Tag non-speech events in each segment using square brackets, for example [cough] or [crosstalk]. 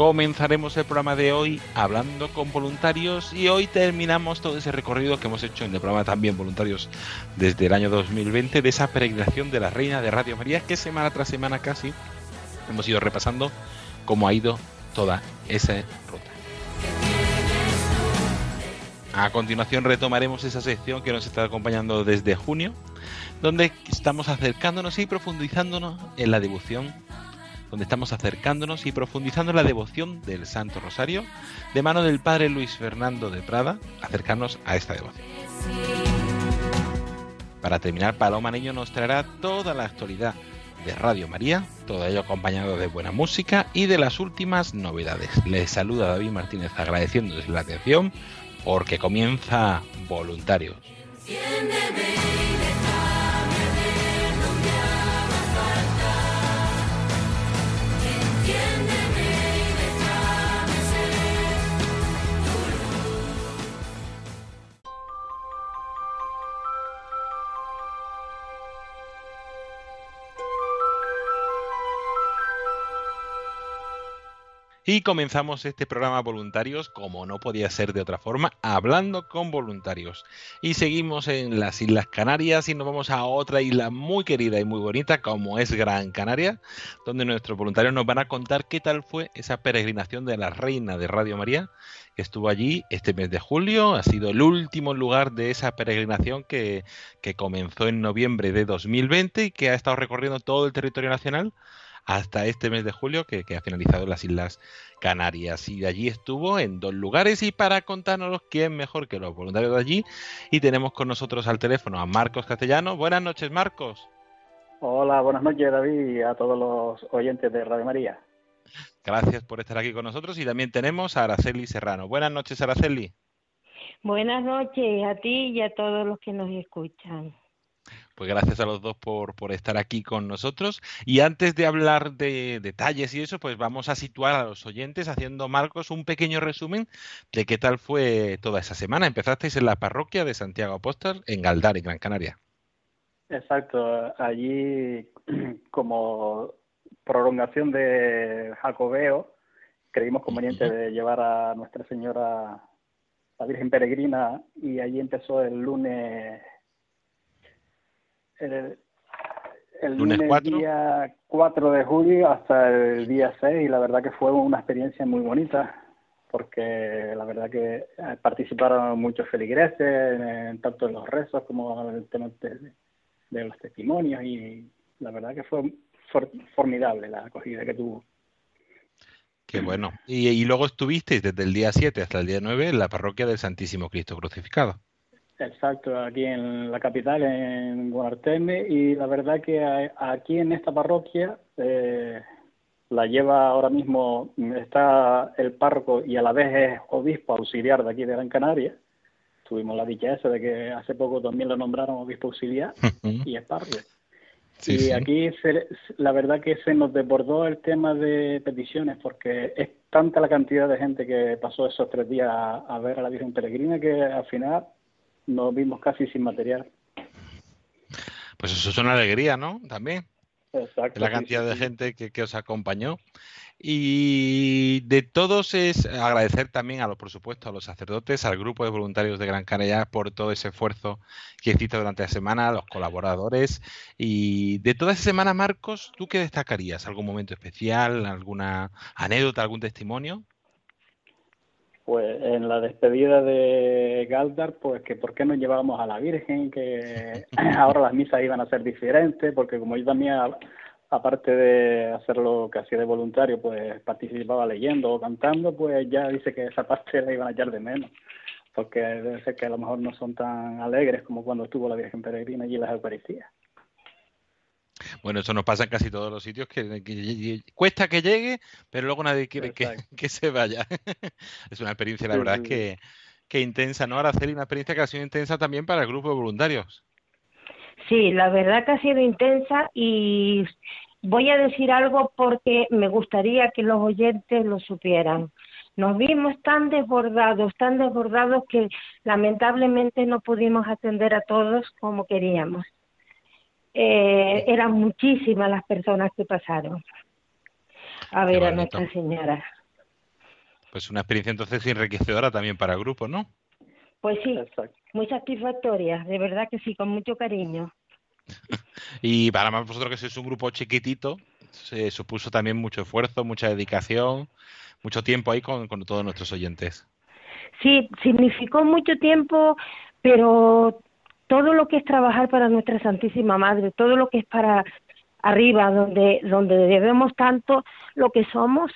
Comenzaremos el programa de hoy hablando con voluntarios y hoy terminamos todo ese recorrido que hemos hecho en el programa también voluntarios desde el año 2020 de esa peregrinación de la Reina de Radio María que semana tras semana casi hemos ido repasando cómo ha ido toda esa ruta. A continuación retomaremos esa sección que nos está acompañando desde junio, donde estamos acercándonos y profundizándonos en la devoción donde estamos acercándonos y profundizando la devoción del Santo Rosario, de mano del Padre Luis Fernando de Prada, acercarnos a esta devoción. Para terminar, Paloma Niño nos traerá toda la actualidad de Radio María, todo ello acompañado de buena música y de las últimas novedades. Les saluda David Martínez agradeciéndoles la atención porque comienza Voluntarios. Y comenzamos este programa voluntarios, como no podía ser de otra forma, hablando con voluntarios. Y seguimos en las Islas Canarias y nos vamos a otra isla muy querida y muy bonita, como es Gran Canaria, donde nuestros voluntarios nos van a contar qué tal fue esa peregrinación de la Reina de Radio María, que estuvo allí este mes de julio. Ha sido el último lugar de esa peregrinación que, que comenzó en noviembre de 2020 y que ha estado recorriendo todo el territorio nacional hasta este mes de julio que, que, ha finalizado en las Islas Canarias. Y de allí estuvo en dos lugares y para contárnoslo quién mejor que los voluntarios de allí. Y tenemos con nosotros al teléfono a Marcos Castellano. Buenas noches, Marcos. Hola, buenas noches, David, y a todos los oyentes de Radio María. Gracias por estar aquí con nosotros. Y también tenemos a Araceli Serrano. Buenas noches, Araceli. Buenas noches a ti y a todos los que nos escuchan. Pues gracias a los dos por, por, estar aquí con nosotros. Y antes de hablar de detalles y eso, pues vamos a situar a los oyentes haciendo, Marcos, un pequeño resumen de qué tal fue toda esa semana. Empezasteis en la parroquia de Santiago Apóstol, en Galdar, en Gran Canaria. Exacto. Allí, [clears throat] como prolongación de Jacobeo, creímos conveniente de llevar a Nuestra Señora, la Virgen Peregrina, y allí empezó el lunes el, el lunes, lunes 4. día 4 de julio hasta el día 6 y la verdad que fue una experiencia muy bonita porque la verdad que participaron muchos feligreses, en, tanto en los rezos como en el tema de, de, los testimonios y la verdad que fue for, formidable la acogida que tuvo. Qué bueno. Y, y luego estuvisteis desde el día 7 hasta el día 9 en la parroquia del Santísimo Cristo Crucificado. Exacto, aquí en la capital, en Guarteme, y la verdad que aquí en esta parroquia eh, la lleva ahora mismo, está el párroco y a la vez es obispo auxiliar de aquí de Gran Canaria, tuvimos la dicha esa de que hace poco también lo nombraron obispo auxiliar y es y aquí la verdad que se nos desbordó el tema de peticiones porque es tanta la cantidad de gente que pasó esos tres días a, ver a la Virgen Peregrina que al final nos vimos casi sin material. Pues eso es una alegría, ¿no? También. Exacto. La cantidad de gente que, que os acompañó. Y de todos es agradecer también a los, por supuesto, a los sacerdotes, al grupo de voluntarios de Gran Canaria por todo ese esfuerzo que hiciste durante la semana, a los colaboradores. Y de toda esa semana, Marcos, ¿tú qué destacarías? ¿Algún momento especial? ¿Alguna anécdota? ¿Algún testimonio? Pues en la despedida de Galdar, pues que por qué no llevábamos a la Virgen, que [laughs] ahora las misas iban a ser diferentes, porque como yo también aparte de hacer lo que hacía de voluntario, pues participaba leyendo o cantando, pues ya dice que esa [laughs] parte la iban a echar de menos, porque debe ser que a lo mejor no son tan alegres como cuando estuvo la Virgen Peregrina allí en las Eucaristías. Bueno, eso nos pasa en casi todos los sitios, que, cuesta que llegue, pero luego nadie quiere que, [laughs] se vaya. [laughs] es una experiencia, la verdad, que, que intensa, ¿no? Araceli, una experiencia que ha sido intensa también para el grupo de voluntarios. Sí, la verdad que ha sido intensa y voy a decir algo porque me gustaría que los oyentes lo supieran. Nos vimos tan desbordados, tan desbordados que lamentablemente no pudimos atender a todos como queríamos. Eh, eran muchísimas las personas que pasaron a ver a Nuestra Señora. Pues una experiencia entonces enriquecedora también para el grupo, ¿no? Pues sí, muy satisfactoria, de verdad que sí, con mucho cariño. [laughs] y para más vosotros que sois un grupo chiquitito, se supuso también mucho esfuerzo, mucha dedicación, mucho tiempo ahí con, con todos nuestros oyentes. Sí, significó mucho tiempo, pero todo lo que es trabajar para nuestra Santísima Madre, todo lo que es para arriba, donde, donde debemos tanto lo que somos,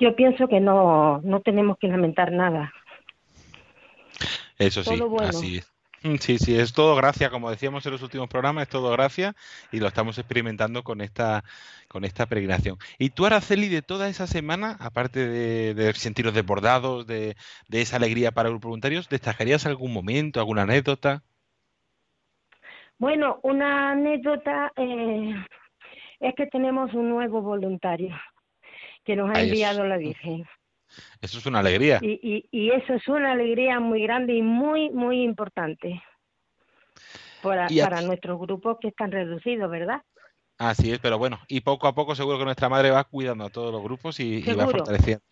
yo pienso que no, no tenemos que lamentar nada. Eso sí, así es. Mm, sí, sí, es todo gracia, como decíamos en los últimos programas, es todo gracia y lo estamos experimentando con esta con esta peregrinación. Y tú, Araceli, de toda esa semana, aparte de, de sentiros desbordados, de, de esa alegría para los voluntarios, ¿destacarías algún momento, alguna anécdota? Bueno, una anécdota eh, es que tenemos un nuevo voluntario que nos ha enviado la Virgen. Eso es una alegría. Y, y, eso es una alegría muy grande y muy, muy importante para, para nuestros grupos que están reducidos, ¿verdad? Así es, pero bueno, y poco a poco seguro que nuestra madre va cuidando a todos los grupos y, va fortaleciendo.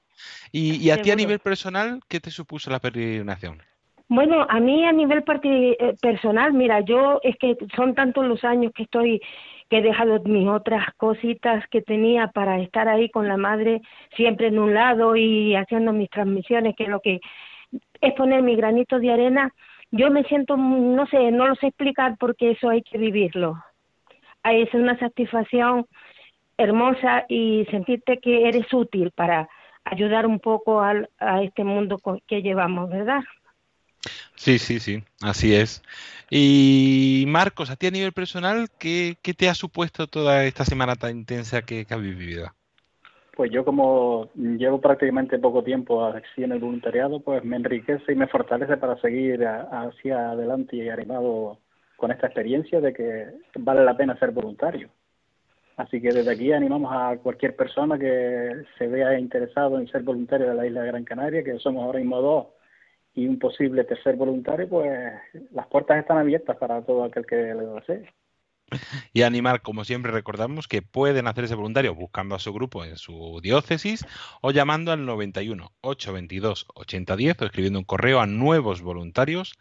Y, y a ti a nivel personal, ¿qué te supuso la peregrinación? Bueno, a mí a nivel eh, personal, mira, yo es que son tantos los años que estoy que he dejado mis otras cositas que tenía para estar ahí con la madre siempre en un lado y haciendo mis transmisiones, que lo que es poner mi granito de arena. Yo me siento, no sé, no lo sé explicar porque eso hay que vivirlo. Es una satisfacción hermosa y sentirte que eres útil para ayudar un poco al, a este mundo que llevamos, ¿verdad? Sí, sí, sí, así es. Y Marcos, a ti a nivel personal, ¿qué, te ha supuesto toda esta semana tan intensa que, has vivido? Pues yo como llevo prácticamente poco tiempo así en el voluntariado, pues me enriquece y me fortalece para seguir hacia adelante y animado con esta experiencia de que vale la pena ser voluntario. Así que desde aquí animamos a cualquier persona que se vea interesado en ser voluntario de la isla de Gran Canaria, que somos ahora mismo dos y un posible tercer voluntario, pues las puertas están abiertas para todo aquel que lo desee. Y animar, como siempre recordamos, que pueden hacer ese voluntario buscando a su grupo en su diócesis o llamando al 91 822 8010 o escribiendo un correo a nuevos voluntarios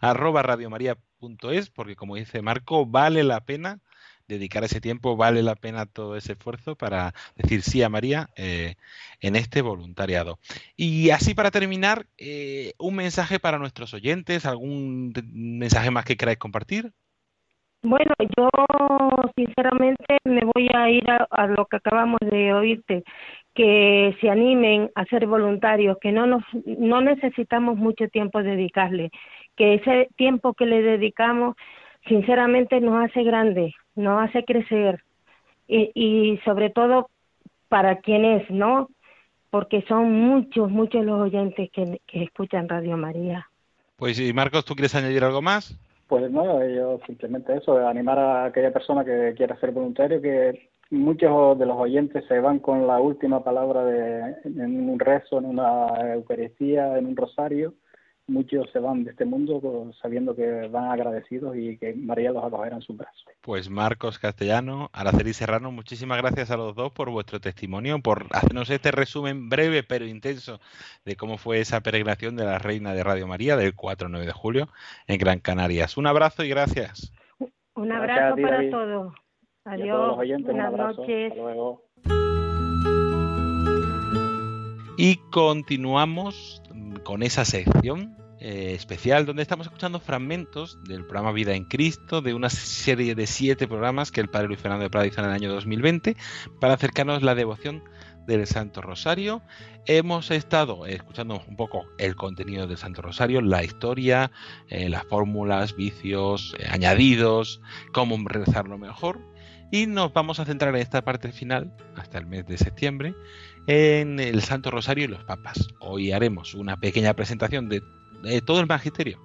arroba radiomaria.es porque como dice Marco, vale la pena dedicar ese tiempo, vale la pena todo ese esfuerzo para decir sí a María eh, en este voluntariado. Y así para terminar, eh, un mensaje para nuestros oyentes, algún mensaje más que queráis compartir. Bueno, yo sinceramente me voy a ir a, lo que acabamos de oírte, que se animen a ser voluntarios, que no nos no necesitamos mucho tiempo dedicarle, que ese tiempo que le dedicamos sinceramente nos hace grandes, nos hace crecer y, y sobre todo para quienes, ¿no? Porque son muchos, muchos los oyentes que, que escuchan Radio María. Pues y Marcos, ¿tú quieres añadir algo más? Pues no, yo simplemente eso, animar a aquella persona que quiera ser voluntario, que muchos de los oyentes se van con la última palabra de, en un rezo, en una Eucaristía, en un rosario, muchos se van de este mundo sabiendo que van agradecidos y que María los acogerá en su brazos. Pues Marcos Castellano, Araceli Serrano, muchísimas gracias a los dos por vuestro testimonio, por hacernos este resumen breve pero intenso de cómo fue esa peregrinación de la Reina de Radio María del 4 9 de julio en Gran Canarias. Un abrazo y gracias. Un abrazo para todos. Adiós. Buenas noches. Y continuamos con esa sección eh, especial donde estamos escuchando fragmentos del programa Vida en Cristo, de una serie de siete programas que el Padre Luis Fernando de Prada hizo en el año 2020 para acercarnos la devoción del Santo Rosario. Hemos estado escuchando un poco el contenido del Santo Rosario, la historia, eh, las fórmulas, vicios, eh, añadidos, cómo rezarlo mejor. Y nos vamos a centrar en esta parte final, hasta el mes de septiembre, en el Santo Rosario y los Papas. Hoy haremos una pequeña presentación de todo el magisterio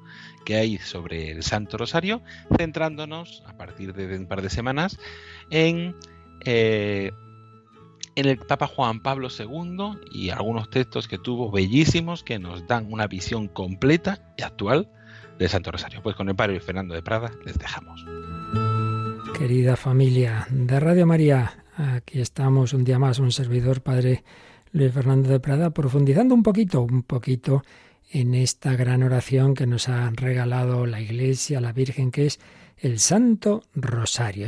que hay sobre el Santo Rosario, centrándonos a partir de un par de semanas en, eh, el Papa Juan Pablo II y algunos textos que tuvo bellísimos que nos dan una visión completa y actual del Santo Rosario. Pues con el Padre Fernando de Prada les dejamos. Querida familia de Radio María, aquí estamos un día más, un servidor, Padre Luis Fernando de Prada, profundizando un poquito, un poquito en esta gran oración que nos ha regalado la Iglesia, la Virgen, que es el Santo Rosario.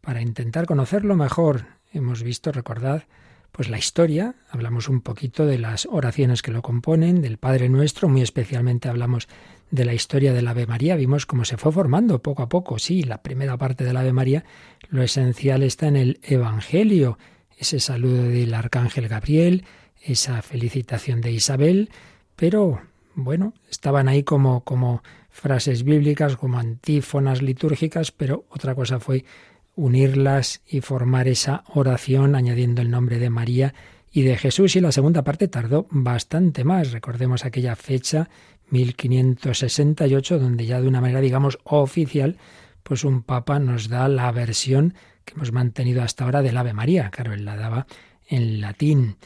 para intentar conocerlo mejor, hemos visto, recordad, pues la historia, hablamos un poquito de las oraciones que lo componen, del Padre Nuestro, muy especialmente hablamos de la historia del Ave María, vimos cómo se fue formando poco a poco, sí, la primera parte del Ave María, lo esencial está en el Evangelio, ese saludo del Arcángel Gabriel, esa felicitación de Isabel, pero bueno, estaban ahí como, como frases bíblicas, como antífonas litúrgicas, pero otra cosa fue unirlas y formar esa oración añadiendo el nombre de María y de Jesús. Y la segunda parte tardó bastante más. Recordemos aquella fecha 1568 donde ya de una manera digamos oficial pues un papa nos da la versión que hemos mantenido hasta ahora del Ave María, claro, él la daba en latín.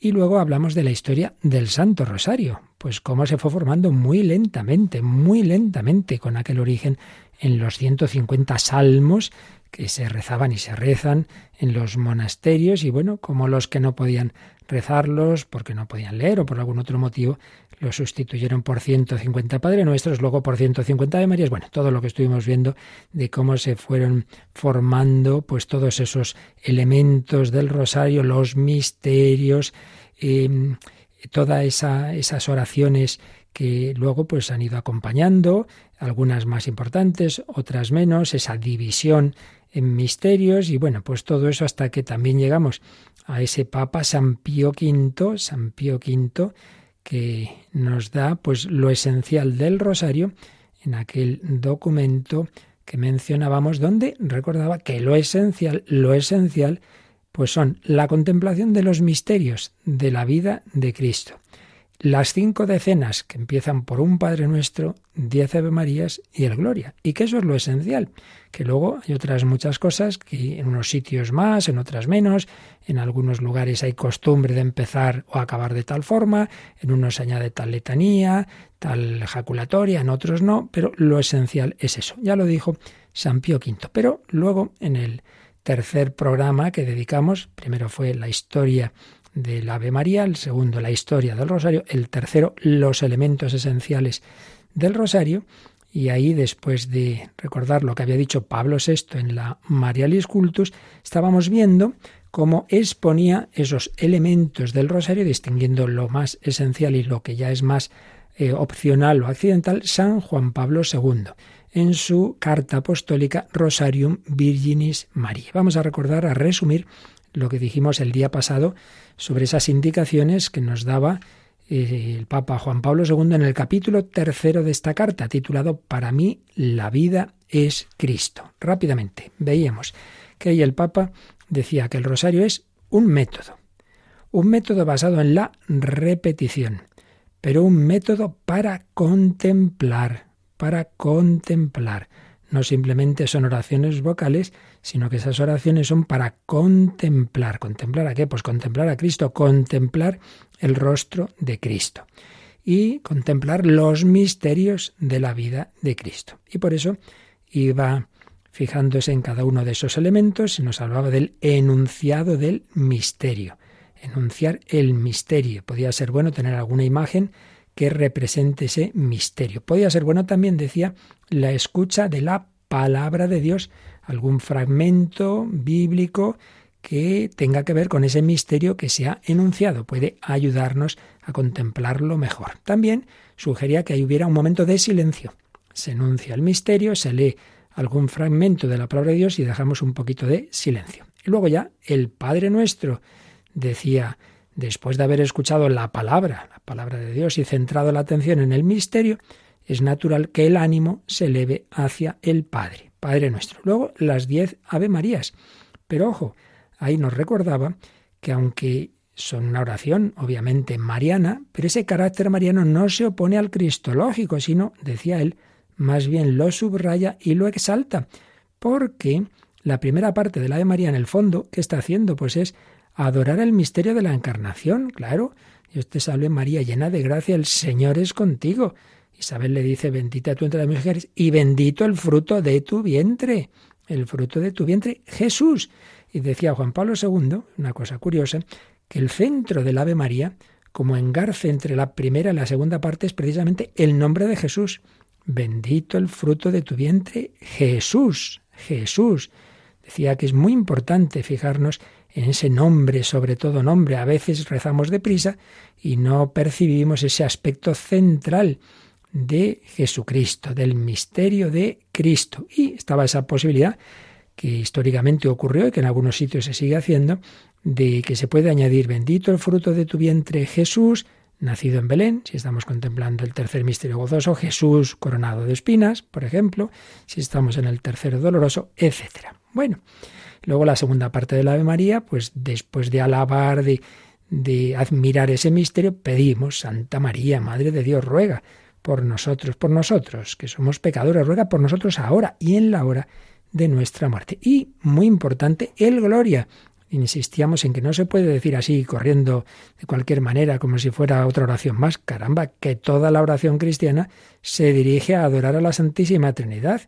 Y luego hablamos de la historia del Santo Rosario, pues cómo se fue formando muy lentamente, muy lentamente, con aquel origen en los 150 salmos que se rezaban y se rezan en los monasterios y bueno, como los que no podían rezarlos porque no podían leer o por algún otro motivo, los sustituyeron por 150 Padre Nuestros, luego por 150 de Marías, bueno, todo lo que estuvimos viendo de cómo se fueron formando pues todos esos elementos del rosario, los misterios, eh, todas esa, esas oraciones que luego pues han ido acompañando, algunas más importantes, otras menos, esa división en misterios y bueno, pues todo eso hasta que también llegamos a ese Papa San Pío V, San Pío V, que nos da pues lo esencial del rosario en aquel documento que mencionábamos donde recordaba que lo esencial, lo esencial pues son la contemplación de los misterios de la vida de Cristo. Las cinco decenas que empiezan por un Padre Nuestro, diez Ave Marías y el Gloria. Y que eso es lo esencial. Que luego hay otras muchas cosas que en unos sitios más, en otras menos. En algunos lugares hay costumbre de empezar o acabar de tal forma. En unos se añade tal letanía, tal ejaculatoria, en otros no. Pero lo esencial es eso. Ya lo dijo San Pío V. Pero luego en el tercer programa que dedicamos, primero fue la historia del Ave María, el segundo la historia del Rosario, el tercero los elementos esenciales del Rosario, y ahí después de recordar lo que había dicho Pablo VI en la Marialis Cultus, estábamos viendo cómo exponía esos elementos del Rosario, distinguiendo lo más esencial y lo que ya es más eh, opcional o accidental, San Juan Pablo II en su carta apostólica Rosarium Virginis Maria. Vamos a recordar, a resumir lo que dijimos el día pasado sobre esas indicaciones que nos daba eh, el Papa Juan Pablo II en el capítulo tercero de esta carta, titulado Para mí la vida es Cristo. Rápidamente, veíamos que ahí el Papa decía que el rosario es un método, un método basado en la repetición, pero un método para contemplar, para contemplar. No simplemente son oraciones vocales, sino que esas oraciones son para contemplar. ¿Contemplar a qué? Pues contemplar a Cristo, contemplar el rostro de Cristo y contemplar los misterios de la vida de Cristo. Y por eso iba fijándose en cada uno de esos elementos y nos hablaba del enunciado del misterio. Enunciar el misterio. Podía ser bueno tener alguna imagen que represente ese misterio. Podía ser bueno también, decía, la escucha de la palabra de Dios, algún fragmento bíblico que tenga que ver con ese misterio que se ha enunciado. Puede ayudarnos a contemplarlo mejor. También sugería que hubiera un momento de silencio. Se enuncia el misterio, se lee algún fragmento de la palabra de Dios y dejamos un poquito de silencio. Y luego ya el Padre nuestro decía, después de haber escuchado la palabra, la palabra de Dios y centrado la atención en el misterio, es natural que el ánimo se eleve hacia el Padre, Padre nuestro. Luego las diez Ave Marías. Pero ojo, ahí nos recordaba que aunque son una oración obviamente mariana, pero ese carácter mariano no se opone al cristológico, sino, decía él, más bien lo subraya y lo exalta, porque la primera parte del Ave María en el fondo, ¿qué está haciendo? Pues es adorar el misterio de la encarnación, claro. Dios te salve María, llena de gracia, el Señor es contigo. Isabel le dice, bendita tú entre las mujeres y bendito el fruto de tu vientre, el fruto de tu vientre, Jesús. Y decía Juan Pablo II, una cosa curiosa, que el centro del Ave María, como engarce entre la primera y la segunda parte, es precisamente el nombre de Jesús. Bendito el fruto de tu vientre, Jesús, Jesús. Decía que es muy importante fijarnos en ese nombre, sobre todo nombre. A veces rezamos deprisa y no percibimos ese aspecto central de Jesucristo, del misterio de Cristo. Y estaba esa posibilidad que históricamente ocurrió y que en algunos sitios se sigue haciendo, de que se puede añadir bendito el fruto de tu vientre Jesús, nacido en Belén, si estamos contemplando el tercer misterio gozoso, Jesús coronado de espinas, por ejemplo, si estamos en el tercero doloroso, etc. Bueno, luego la segunda parte de la Ave María, pues después de alabar, de, de admirar ese misterio, pedimos, Santa María, Madre de Dios, ruega por nosotros, por nosotros, que somos pecadores, ruega por nosotros ahora y en la hora de nuestra muerte. Y, muy importante, el gloria. Insistíamos en que no se puede decir así, corriendo de cualquier manera, como si fuera otra oración más. Caramba, que toda la oración cristiana se dirige a adorar a la Santísima Trinidad.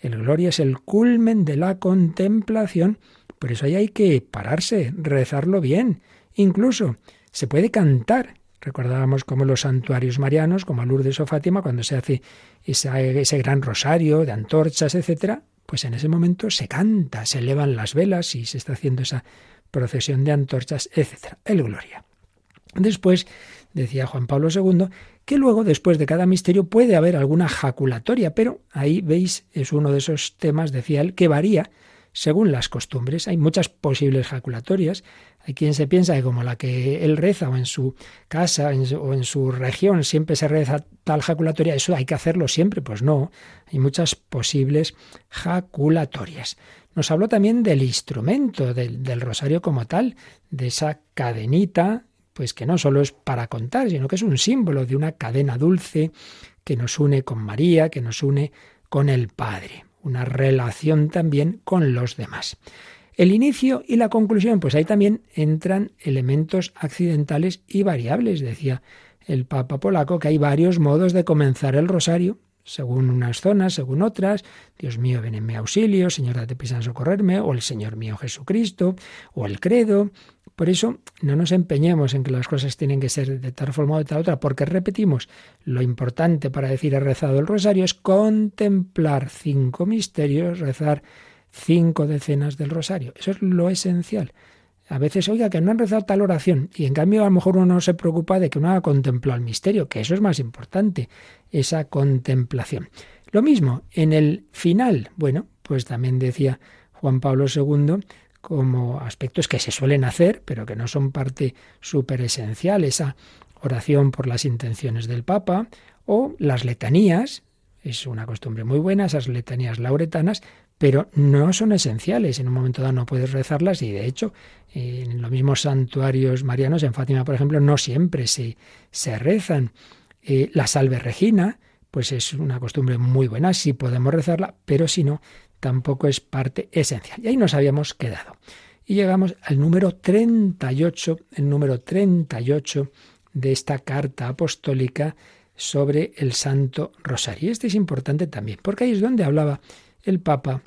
El gloria es el culmen de la contemplación. Por eso ahí hay que pararse, rezarlo bien. Incluso se puede cantar. Recordábamos como los santuarios marianos, como Lourdes o Fátima, cuando se hace ese, ese gran rosario de antorchas, etcétera, pues en ese momento se canta, se elevan las velas y se está haciendo esa procesión de antorchas, etc. El gloria. Después, decía Juan Pablo II, que luego, después de cada misterio, puede haber alguna jaculatoria, pero ahí veis, es uno de esos temas, decía él, que varía según las costumbres. Hay muchas posibles jaculatorias. Hay quien se piensa que como la que él reza o en su casa o en su región siempre se reza tal jaculatoria, eso hay que hacerlo siempre. Pues no, hay muchas posibles jaculatorias. Nos habló también del instrumento, del, del rosario como tal, de esa cadenita, pues que no solo es para contar, sino que es un símbolo de una cadena dulce que nos une con María, que nos une con el Padre una relación también con los demás. El inicio y la conclusión, pues ahí también entran elementos accidentales y variables, decía el Papa polaco, que hay varios modos de comenzar el rosario, según unas zonas, según otras. Dios mío, ven en mi auxilio, Señor, date prisa en socorrerme, o el Señor mío Jesucristo, o el credo. Por eso no nos empeñemos en que las cosas tienen que ser de tal forma o de tal otra, porque repetimos, lo importante para decir he rezado el rosario es contemplar cinco misterios, rezar cinco decenas del rosario. Eso es lo esencial. A veces, oiga, que no han rezado tal oración, y en cambio a lo mejor uno no se preocupa de que uno haga contemplado el misterio, que eso es más importante, esa contemplación. Lo mismo, en el final, bueno, pues también decía Juan Pablo II, como aspectos que se suelen hacer, pero que no son parte súper esencial, esa oración por las intenciones del Papa, o las letanías, es una costumbre muy buena, esas letanías lauretanas, pero no son esenciales. En un momento dado no puedes rezarlas y de hecho en los mismos santuarios marianos, en Fátima por ejemplo, no siempre se, se rezan. Eh, la salve regina, pues es una costumbre muy buena, sí podemos rezarla, pero si no, tampoco es parte esencial. Y ahí nos habíamos quedado. Y llegamos al número 38, el número 38 de esta carta apostólica sobre el Santo Rosario. Este es importante también, porque ahí es donde hablaba el Papa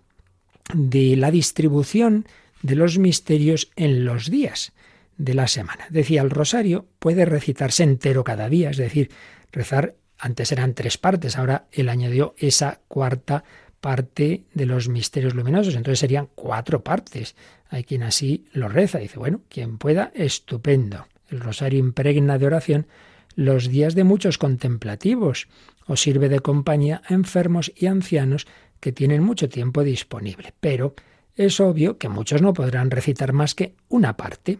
de la distribución de los misterios en los días de la semana. Decía, el rosario puede recitarse entero cada día, es decir, rezar, antes eran tres partes, ahora él añadió esa cuarta parte de los misterios luminosos, entonces serían cuatro partes. Hay quien así lo reza, dice, bueno, quien pueda, estupendo. El rosario impregna de oración los días de muchos contemplativos, o sirve de compañía a enfermos y ancianos que tienen mucho tiempo disponible. Pero es obvio que muchos no podrán recitar más que una parte,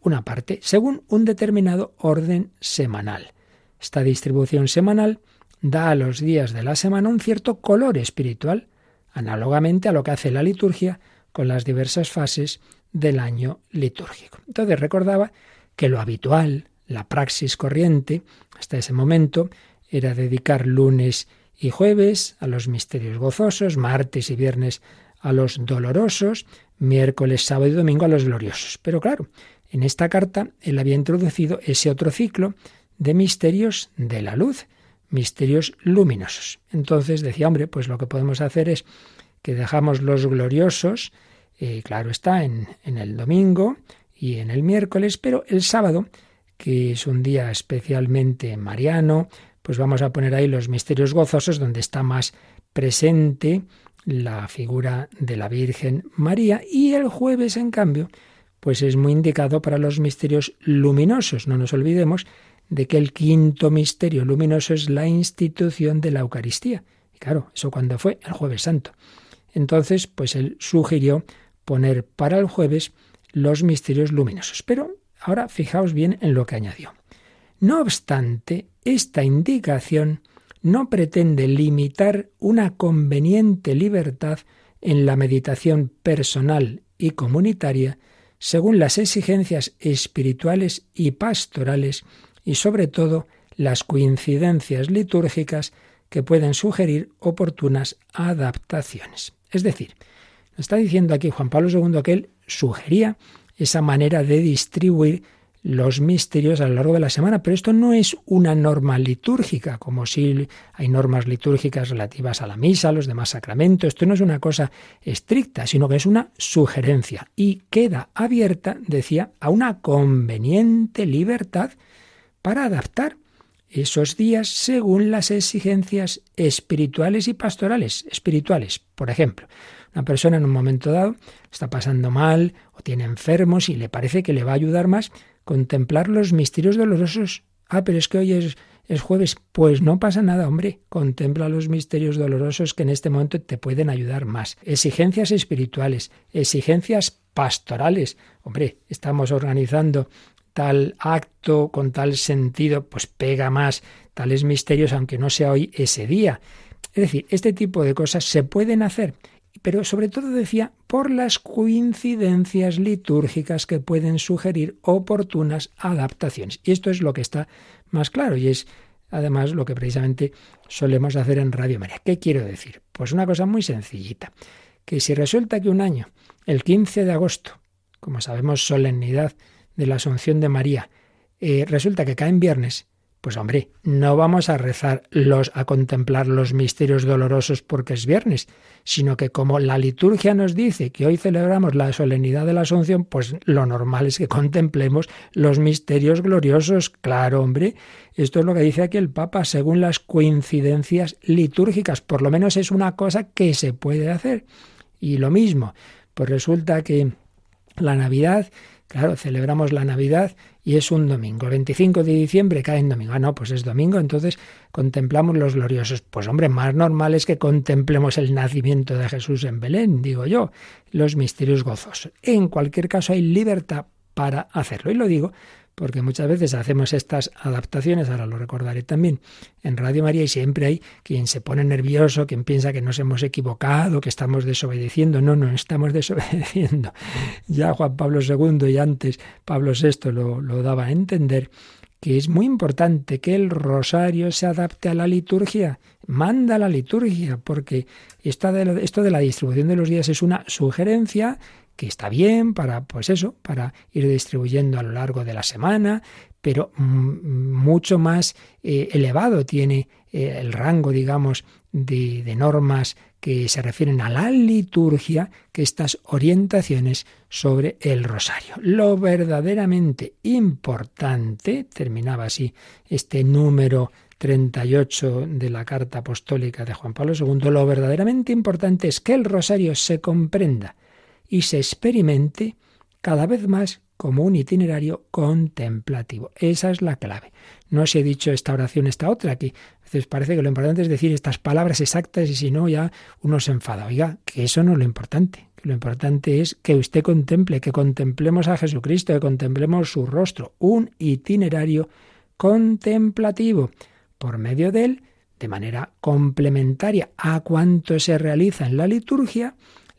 una parte, según un determinado orden semanal. Esta distribución semanal da a los días de la semana un cierto color espiritual, análogamente a lo que hace la liturgia con las diversas fases del año litúrgico. Entonces recordaba que lo habitual, la praxis corriente, hasta ese momento, era dedicar lunes y jueves a los misterios gozosos, martes y viernes a los dolorosos, miércoles, sábado y domingo a los gloriosos. Pero claro, en esta carta él había introducido ese otro ciclo de misterios de la luz, misterios luminosos. Entonces decía, hombre, pues lo que podemos hacer es que dejamos los gloriosos, eh, claro está, en, en el domingo y en el miércoles, pero el sábado, que es un día especialmente mariano, pues vamos a poner ahí los misterios gozosos donde está más presente la figura de la Virgen María y el jueves en cambio pues es muy indicado para los misterios luminosos. No nos olvidemos de que el quinto misterio luminoso es la institución de la Eucaristía. Y claro, eso cuando fue el jueves santo. Entonces, pues él sugirió poner para el jueves los misterios luminosos. Pero ahora fijaos bien en lo que añadió. No obstante, esta indicación no pretende limitar una conveniente libertad en la meditación personal y comunitaria según las exigencias espirituales y pastorales y sobre todo las coincidencias litúrgicas que pueden sugerir oportunas adaptaciones. Es decir, está diciendo aquí Juan Pablo II que él sugería esa manera de distribuir los misterios a lo largo de la semana, pero esto no es una norma litúrgica, como si hay normas litúrgicas relativas a la misa, a los demás sacramentos, esto no es una cosa estricta, sino que es una sugerencia y queda abierta, decía, a una conveniente libertad para adaptar esos días según las exigencias espirituales y pastorales. Espirituales, por ejemplo, una persona en un momento dado está pasando mal o tiene enfermos y le parece que le va a ayudar más contemplar los misterios dolorosos. Ah, pero es que hoy es, es, jueves. Pues no pasa nada, hombre. Contempla los misterios dolorosos que en este momento te pueden ayudar más. Exigencias espirituales, exigencias pastorales. Hombre, estamos organizando tal acto con tal sentido, pues pega más tales misterios, aunque no sea hoy ese día. Es decir, este tipo de cosas se pueden hacer pero sobre todo decía por las coincidencias litúrgicas que pueden sugerir oportunas adaptaciones. Y esto es lo que está más claro y es además lo que precisamente solemos hacer en Radio María. ¿Qué quiero decir? Pues una cosa muy sencillita, que si resulta que un año, el 15 de agosto, como sabemos solemnidad de la Asunción de María, eh, resulta que cae en viernes, pues hombre, no vamos a rezar los a contemplar los misterios dolorosos porque es viernes, sino que como la liturgia nos dice que hoy celebramos la solemnidad de la Asunción, pues lo normal es que contemplemos los misterios gloriosos. Claro, hombre, esto es lo que dice aquí el Papa según las coincidencias litúrgicas, por lo menos es una cosa que se puede hacer. Y lo mismo, pues resulta que la Navidad Claro, celebramos la Navidad y es un domingo. El 25 de diciembre cae en domingo. Ah, no, pues es domingo, entonces contemplamos los gloriosos. Pues hombre, más normal es que contemplemos el nacimiento de Jesús en Belén, digo yo, los misterios gozosos. En cualquier caso hay libertad para hacerlo. Y lo digo porque muchas veces hacemos estas adaptaciones, ahora lo recordaré también, en Radio María y siempre hay quien se pone nervioso, quien piensa que nos hemos equivocado, que estamos desobedeciendo. No, no estamos [laughs] desobedeciendo. Ya Juan Pablo II y antes Pablo VI lo, lo daba a entender que es muy importante que el rosario se adapte a la liturgia, manda la liturgia, porque de, esto de la distribución de los días es una sugerencia que está bien para, pues eso, para ir distribuyendo a lo largo de la semana, pero mucho más eh, elevado tiene eh, el rango, digamos, de, de normas que se refieren a la liturgia que estas orientaciones sobre el rosario. Lo verdaderamente importante, terminaba así este número 38 de la carta apostólica de Juan Pablo II, lo verdaderamente importante es que el rosario se comprenda y se experimente cada vez más como un itinerario contemplativo. Esa es la clave. No os he dicho esta oración, esta otra, aquí. A parece que lo importante es decir estas palabras exactas y si no ya uno se enfada. Oiga, que eso no es lo importante. Que lo importante es que usted contemple, que contemplemos a Jesucristo, que contemplemos su rostro. Un itinerario contemplativo. Por medio de él, de manera complementaria a cuanto se realiza en la liturgia,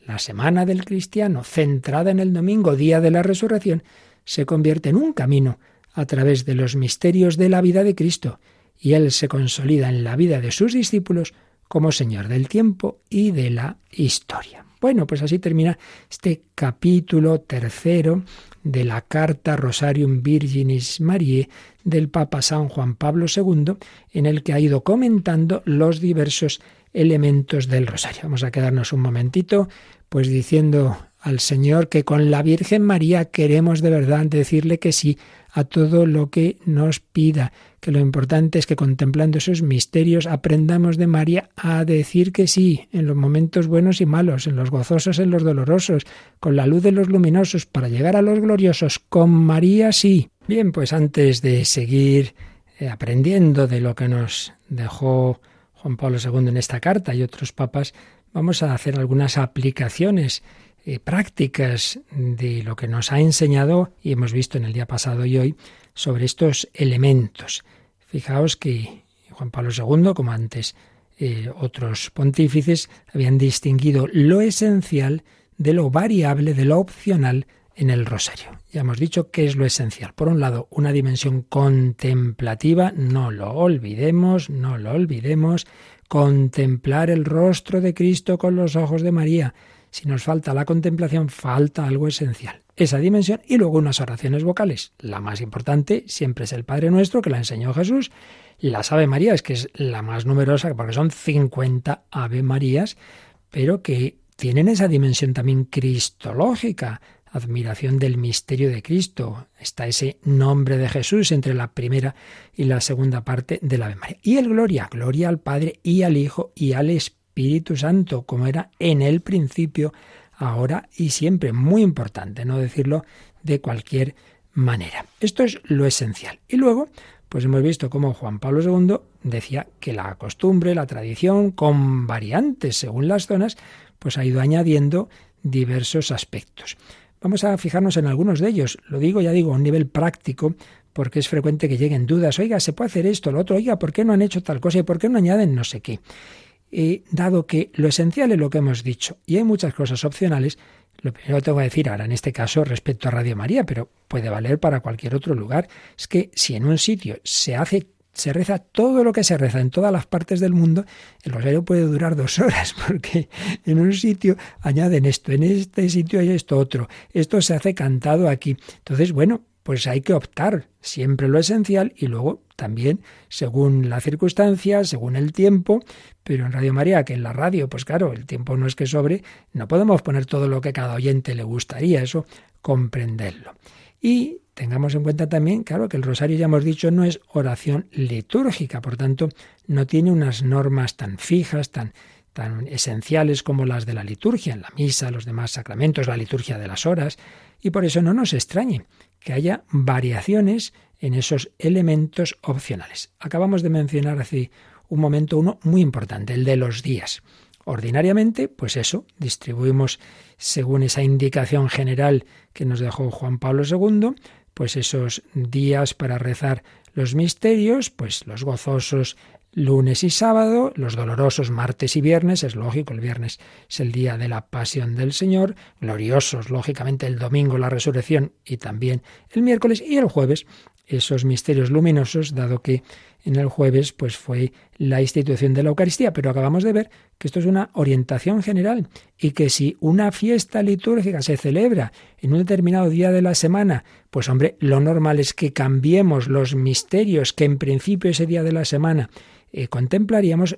la semana del cristiano, centrada en el domingo, día de la resurrección, se convierte en un camino a través de los misterios de la vida de Cristo, y Él se consolida en la vida de sus discípulos como Señor del tiempo y de la historia. Bueno, pues así termina este capítulo tercero de la carta Rosarium Virginis Mariae del Papa San Juan Pablo II, en el que ha ido comentando los diversos elementos del rosario. Vamos a quedarnos un momentito pues diciendo al Señor que con la Virgen María queremos de verdad decirle que sí a todo lo que nos pida, que lo importante es que contemplando esos misterios aprendamos de María a decir que sí en los momentos buenos y malos, en los gozosos, en los dolorosos, con la luz de los luminosos, para llegar a los gloriosos, con María sí. Bien, pues antes de seguir eh, aprendiendo de lo que nos dejó Juan Pablo II en esta carta y otros papas, vamos a hacer algunas aplicaciones eh, prácticas de lo que nos ha enseñado y hemos visto en el día pasado y hoy sobre estos elementos. Fijaos que Juan Pablo II, como antes eh, otros pontífices, habían distinguido lo esencial de lo variable, de lo opcional en el rosario. Ya hemos dicho qué es lo esencial. Por un lado, una dimensión contemplativa, no lo olvidemos, no lo olvidemos, contemplar el rostro de Cristo con los ojos de María. Si nos falta la contemplación, falta algo esencial. Esa dimensión y luego unas oraciones vocales. La más importante siempre es el Padre Nuestro, que la enseñó Jesús. La Ave María es que es la más numerosa, porque son 50 Ave Marías, pero que tienen esa dimensión también cristológica admiración del misterio de Cristo. Está ese nombre de Jesús entre la primera y la segunda parte de la Ave María. Y el gloria, gloria al Padre y al Hijo y al Espíritu Santo, como era en el principio, ahora y siempre. Muy importante no decirlo de cualquier manera. Esto es lo esencial. Y luego, pues hemos visto cómo Juan Pablo II decía que la costumbre, la tradición, con variantes según las zonas, pues ha ido añadiendo diversos aspectos. Vamos a fijarnos en algunos de ellos. Lo digo, ya digo, a un nivel práctico, porque es frecuente que lleguen dudas. Oiga, ¿se puede hacer esto, lo otro? Oiga, ¿por qué no han hecho tal cosa y por qué no añaden no sé qué? Y dado que lo esencial es lo que hemos dicho y hay muchas cosas opcionales, lo primero que tengo que decir ahora en este caso respecto a Radio María, pero puede valer para cualquier otro lugar, es que si en un sitio se hace se reza todo lo que se reza en todas las partes del mundo, el rosario puede durar dos [laughs] horas, porque en un sitio añaden esto, en este sitio hay esto otro, esto se hace cantado aquí. Entonces, bueno, pues hay que optar siempre lo esencial y luego también según la circunstancia, según el tiempo, pero en Radio María, que en la radio, pues claro, el tiempo no es que sobre, no podemos poner todo lo que cada oyente le gustaría, eso comprenderlo. Y tengamos en cuenta también, claro, que el rosario ya hemos dicho no es oración litúrgica, por tanto, no tiene unas normas tan fijas, tan, tan esenciales como las de la liturgia, en la misa, los demás sacramentos, la liturgia de las horas, y por eso no nos extrañe que haya variaciones en esos elementos opcionales. Acabamos de mencionar hace un momento uno muy importante, el de los días. Ordinariamente, pues eso, distribuimos según esa indicación general que nos dejó Juan Pablo II, pues esos días para rezar los misterios, pues los gozosos lunes y sábado, los dolorosos martes y viernes, es lógico, el viernes es el día de la pasión del Señor, gloriosos, lógicamente, el domingo la resurrección y también el miércoles y el jueves esos misterios luminosos, dado que en el jueves pues fue la institución de la Eucaristía, pero acabamos de ver que esto es una orientación general y que si una fiesta litúrgica se celebra en un determinado día de la semana, pues hombre, lo normal es que cambiemos los misterios que en principio ese día de la semana eh, contemplaríamos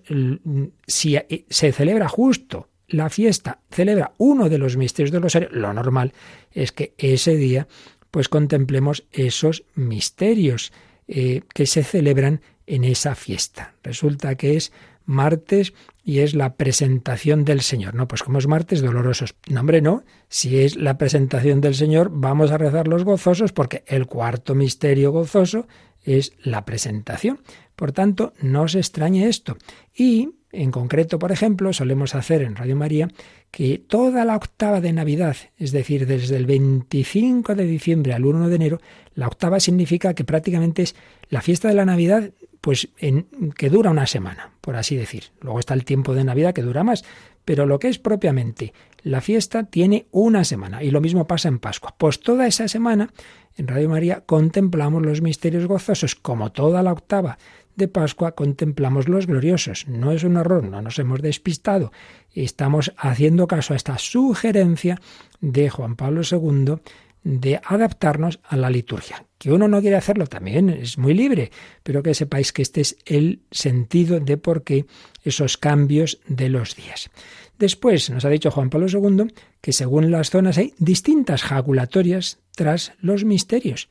si eh, se celebra justo la fiesta, celebra uno de los misterios del rosario, lo normal es que ese día pues contemplemos esos misterios eh, que se celebran en esa fiesta. Resulta que es martes y es la presentación del Señor. No, pues como es martes dolorosos. No, hombre, no. Si es la presentación del Señor, vamos a rezar los gozosos porque el cuarto misterio gozoso es la presentación. Por tanto, no se extrañe esto. Y, en concreto, por ejemplo, solemos hacer en Radio María que toda la octava de Navidad, es decir, desde el 25 de diciembre al 1 de enero, la octava significa que prácticamente es la fiesta de la Navidad, pues en, que dura una semana, por así decir. Luego está el tiempo de Navidad que dura más, pero lo que es propiamente la fiesta tiene una semana y lo mismo pasa en Pascua. Pues toda esa semana en Radio María contemplamos los misterios gozosos como toda la octava de Pascua contemplamos los gloriosos. No es un error, no nos hemos despistado. Estamos haciendo caso a esta sugerencia de Juan Pablo II de adaptarnos a la liturgia. Que uno no quiere hacerlo también es muy libre, pero que sepáis que este es el sentido de por qué esos cambios de los días. Después nos ha dicho Juan Pablo II que según las zonas hay distintas jaculatorias tras los misterios.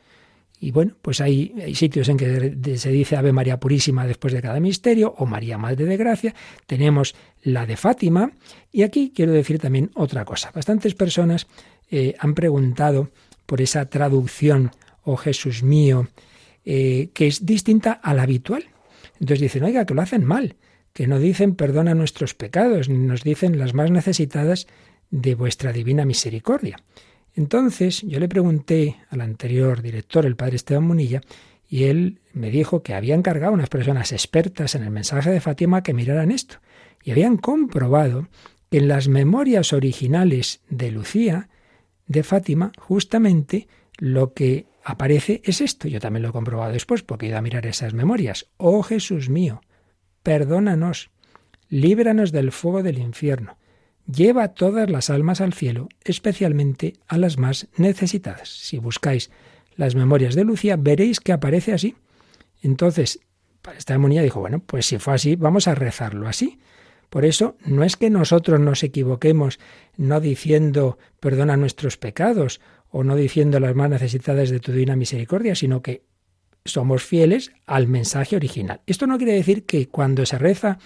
Y bueno, pues hay, hay, sitios en que se dice Ave María Purísima después de cada misterio o María Madre de Gracia. Tenemos la de Fátima. Y aquí quiero decir también otra cosa. Bastantes personas eh, han preguntado por esa traducción, oh Jesús mío, eh, que es distinta a la habitual. Entonces dicen, oiga, que lo hacen mal, que no dicen perdona nuestros pecados, ni nos dicen las más necesitadas de vuestra divina misericordia. Entonces yo le pregunté al anterior director, el padre Esteban Munilla, y él me dijo que había encargado a unas personas expertas en el mensaje de Fátima que miraran esto. Y habían comprobado que en las memorias originales de Lucía, de Fátima, justamente lo que aparece es esto. Yo también lo he comprobado después porque he ido a mirar esas memorias. Oh Jesús mío, perdónanos, líbranos del fuego del infierno, lleva todas las almas al cielo, especialmente a las más necesitadas. Si buscáis las memorias de Lucía, veréis que aparece así. Entonces, esta demonía dijo, bueno, pues si fue así, vamos a rezarlo así. Por eso no es que nosotros nos equivoquemos no diciendo perdona nuestros pecados o no diciendo las más necesitadas de tu divina misericordia, sino que somos fieles al mensaje original. Esto no quiere decir que cuando se reza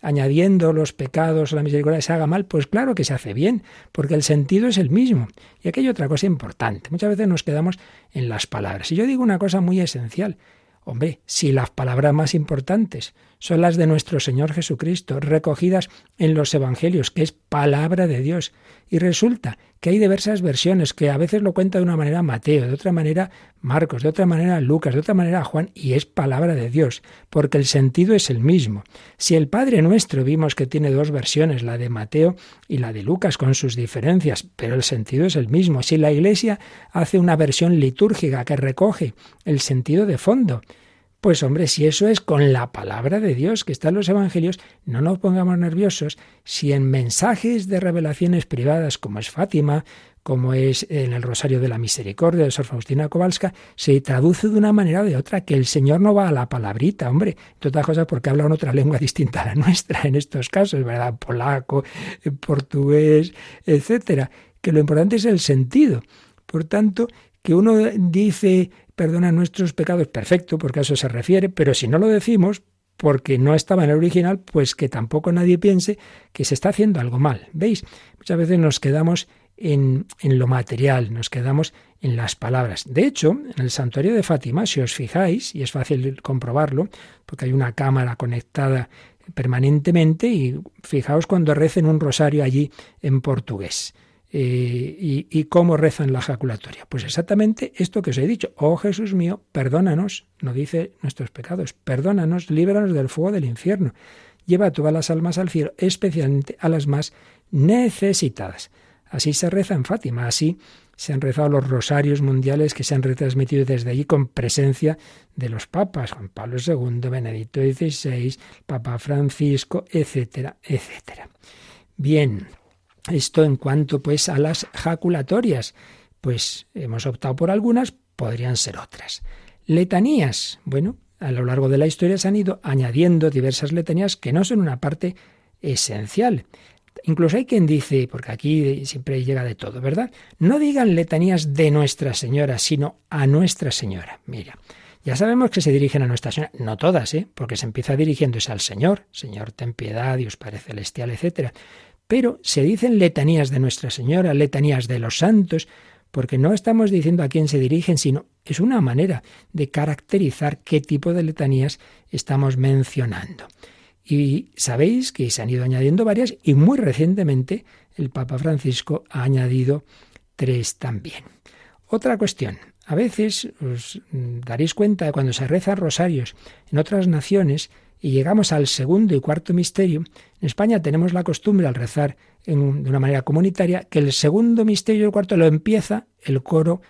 añadiendo los pecados a la misericordia se haga mal, pues claro que se hace bien, porque el sentido es el mismo. Y aquí hay otra cosa importante. Muchas veces nos quedamos en las palabras. Y yo digo una cosa muy esencial. Hombre, si las palabras más importantes son las de nuestro Señor Jesucristo, recogidas en los Evangelios, que es palabra de Dios, y resulta que hay diversas versiones, que a veces lo cuenta de una manera Mateo, de otra manera Marcos, de otra manera Lucas, de otra manera Juan, y es palabra de Dios, porque el sentido es el mismo. Si el Padre nuestro vimos que tiene dos versiones, la de Mateo y la de Lucas, con sus diferencias, pero el sentido es el mismo. Si la Iglesia hace una versión litúrgica que recoge el sentido de fondo, pues hombre, si eso es con la palabra de Dios que está en los Evangelios, no nos pongamos nerviosos si en mensajes de revelaciones privadas, como es Fátima, como es en el Rosario de la Misericordia de Sor Faustina Kowalska, se traduce de una manera o de otra, que el Señor no va a la palabrita, hombre, otras cosas porque habla en otra lengua [laughs] distinta a la nuestra en estos casos, ¿verdad? Polaco, portugués, etcétera. Que lo importante es el sentido. Por tanto, que uno dice perdona nuestros pecados, perfecto, porque a eso se refiere, pero si no lo decimos, porque no estaba en el original, pues que tampoco nadie piense que se está haciendo algo mal. ¿Veis? Muchas veces nos quedamos en, en, lo material, nos quedamos en las palabras. De hecho, en el santuario de Fátima, si os fijáis, y es fácil comprobarlo, porque hay una cámara conectada permanentemente, y fijaos cuando recen un rosario allí en portugués. Y, y, cómo rezan la ejaculatoria. Pues exactamente esto que os he dicho. Oh Jesús mío, perdónanos, no dice nuestros pecados, perdónanos, líbranos del fuego del infierno. Lleva a todas las almas al cielo, especialmente a las más necesitadas. Así se reza en Fátima, así se han rezado los rosarios mundiales que se han retransmitido desde allí con presencia de los papas, Juan Pablo II, Benedicto XVI, Papa Francisco, etcétera, etcétera. Bien, esto en cuanto pues a las jaculatorias, pues hemos optado por algunas, podrían ser otras. Letanías, bueno, a lo largo de la historia se han ido añadiendo diversas letanías que no son una parte esencial. Incluso hay quien dice, porque aquí siempre llega de todo, ¿verdad? No digan letanías de Nuestra Señora, sino a Nuestra Señora. Mira, ya sabemos que se dirigen a Nuestra Señora, no todas, ¿eh? porque se empieza dirigiéndose al Señor, Señor, ten piedad, Dios Padre Celestial, etc. Pero se dicen letanías de Nuestra Señora, letanías de los santos, porque no estamos diciendo a quién se dirigen, sino es una manera de caracterizar qué tipo de letanías estamos mencionando. Y sabéis que se han ido añadiendo varias y muy recientemente el Papa Francisco ha añadido tres también. Otra cuestión. A veces os daréis cuenta de cuando se rezan rosarios en otras naciones y llegamos al segundo y cuarto misterio, en España tenemos la costumbre al rezar de una manera comunitaria que el segundo misterio y el cuarto lo empieza el coro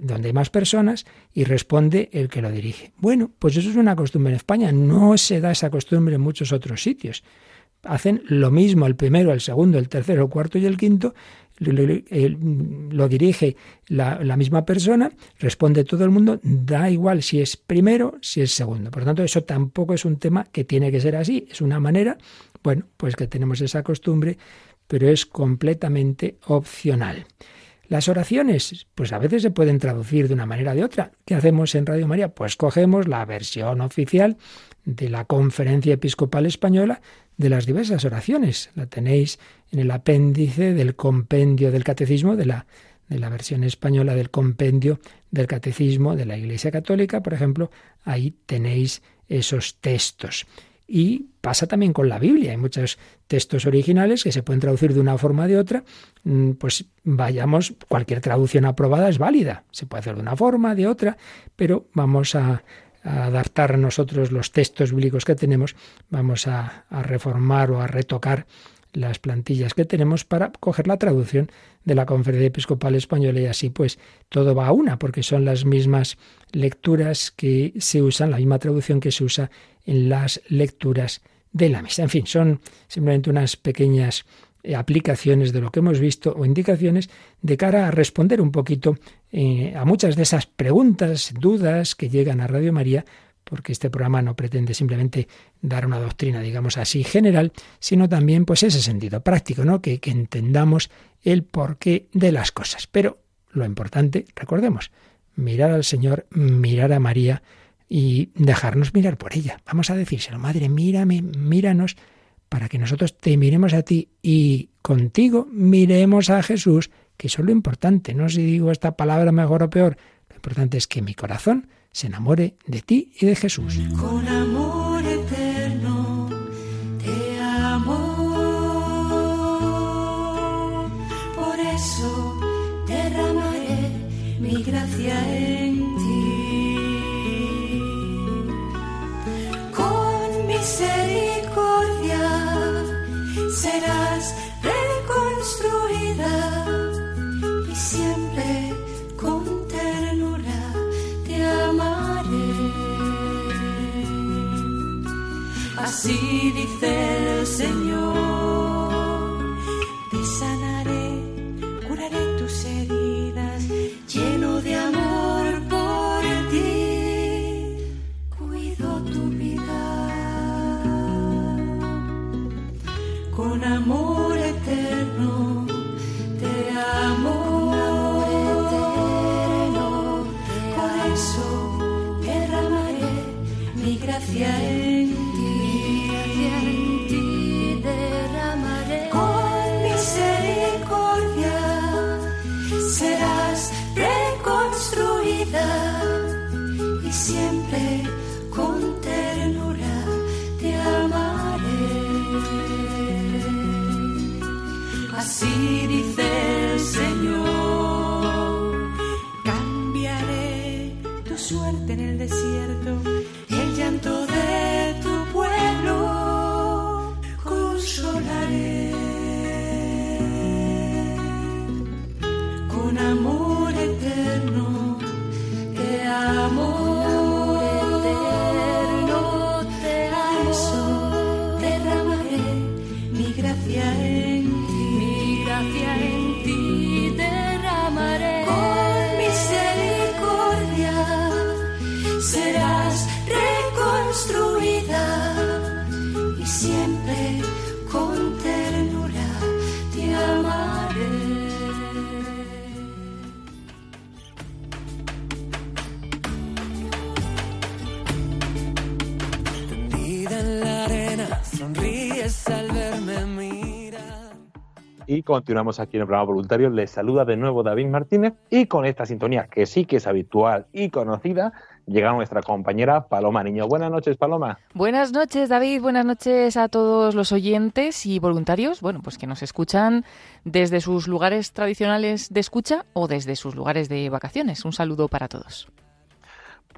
donde hay más personas y responde el que lo dirige. Bueno, pues eso es una costumbre en España, no se da esa costumbre en muchos otros sitios. Hacen lo mismo el primero, el segundo, el tercero, el cuarto y el quinto, lo dirige la, la, misma persona, responde todo el mundo, da igual si es primero, si es segundo. Por lo tanto, eso tampoco es un tema que tiene que ser así, es una manera, bueno, pues que tenemos esa costumbre, pero es completamente opcional. Las oraciones, pues a veces se pueden traducir de una manera o de otra. ¿Qué hacemos en Radio María? Pues cogemos la versión oficial de la Conferencia Episcopal Española de las diversas oraciones. La tenéis en el apéndice del compendio del catecismo de la, de la versión española del compendio del catecismo de la Iglesia Católica, por ejemplo, ahí tenéis esos textos. Y pasa también con la Biblia. Hay muchos textos originales que se pueden traducir de una forma o de otra. Mm, pues vayamos, cualquier traducción aprobada es válida. Se puede hacer de una forma, de otra, pero vamos a, adaptar nosotros los textos bíblicos que tenemos, vamos a, a reformar o a retocar las plantillas que tenemos para coger la traducción de la Conferencia Episcopal Española y así pues todo va a una porque son las mismas lecturas que se usan, la misma traducción que se usa en las lecturas de la misa. En fin, son simplemente unas pequeñas aplicaciones de lo que hemos visto o indicaciones de cara a responder un poquito eh, a muchas de esas preguntas, dudas que llegan a Radio María porque este programa no pretende simplemente dar una doctrina, digamos así, general, sino también pues ese sentido práctico, ¿no? Que, que entendamos el porqué de las cosas. Pero lo importante, recordemos, mirar al Señor, mirar a María y dejarnos mirar por ella. Vamos a decírselo, Madre, mírame, míranos, para que nosotros te miremos a ti y contigo miremos a Jesús, que eso es lo importante. No si digo esta palabra mejor o peor, lo importante es que mi corazón se enamore de ti y de Jesús. Con amor eterno te amo. Por eso derramaré mi gracia en Así dice el Señor, y siempre. Continuamos aquí en el programa voluntario. Les saluda de nuevo David Martínez y con esta sintonía que sí que es habitual y conocida, llega nuestra compañera Paloma Niño. Buenas noches, Paloma. Buenas noches, David. Buenas noches a todos los oyentes y voluntarios, bueno, pues que nos escuchan desde sus lugares tradicionales de escucha o desde sus lugares de vacaciones. Un saludo para todos.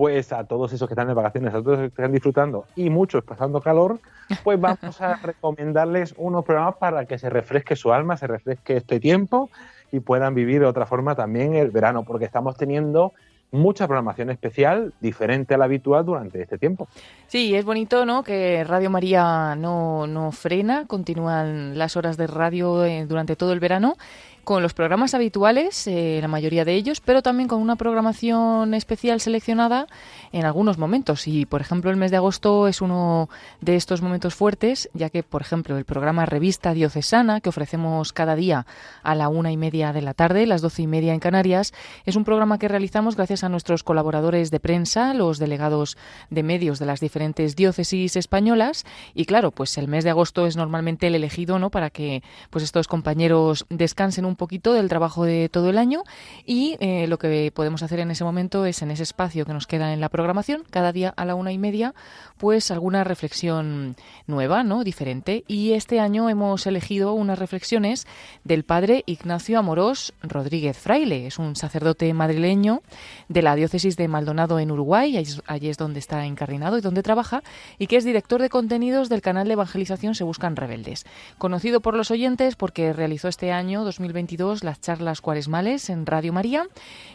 Pues a todos esos que están de vacaciones, a todos los que están disfrutando y muchos pasando calor, pues [laughs] vamos a recomendarles unos programas para que se refresque su alma, se refresque este tiempo y puedan vivir de otra forma también el verano, porque estamos teniendo mucha programación especial diferente a la habitual durante este tiempo. Sí, es bonito, ¿no? Que Radio María no, no frena, continúan las horas de radio eh, durante todo el verano con los programas habituales, eh, la mayoría de ellos, pero también con una programación especial seleccionada en algunos momentos. Y, por ejemplo, el mes de agosto es uno de estos momentos fuertes, ya que, por ejemplo, el programa Revista Diocesana, que ofrecemos cada día a la una y media de la tarde, las doce y media en Canarias, es un programa que realizamos gracias a nuestros colaboradores de prensa, los delegados de medios de las diferentes diócesis españolas. Y claro, pues el mes de agosto es normalmente el elegido, ¿no? Para que pues estos compañeros descansen un poquito del trabajo de todo el año y eh, lo que podemos hacer en ese momento es en ese espacio que nos queda en la programación, cada día a la una y media, pues alguna reflexión nueva, ¿no? Diferente. Y este año hemos elegido unas reflexiones del padre Ignacio Amorós Rodríguez Fraile. Es un sacerdote madrileño de la diócesis de Maldonado en Uruguay, allí es, donde está encarrinado y donde trabaja, y que es director de contenidos del canal de evangelización Se Buscan Rebeldes. Conocido por los oyentes porque realizó este año 2022 las charlas cuaresmales en Radio María.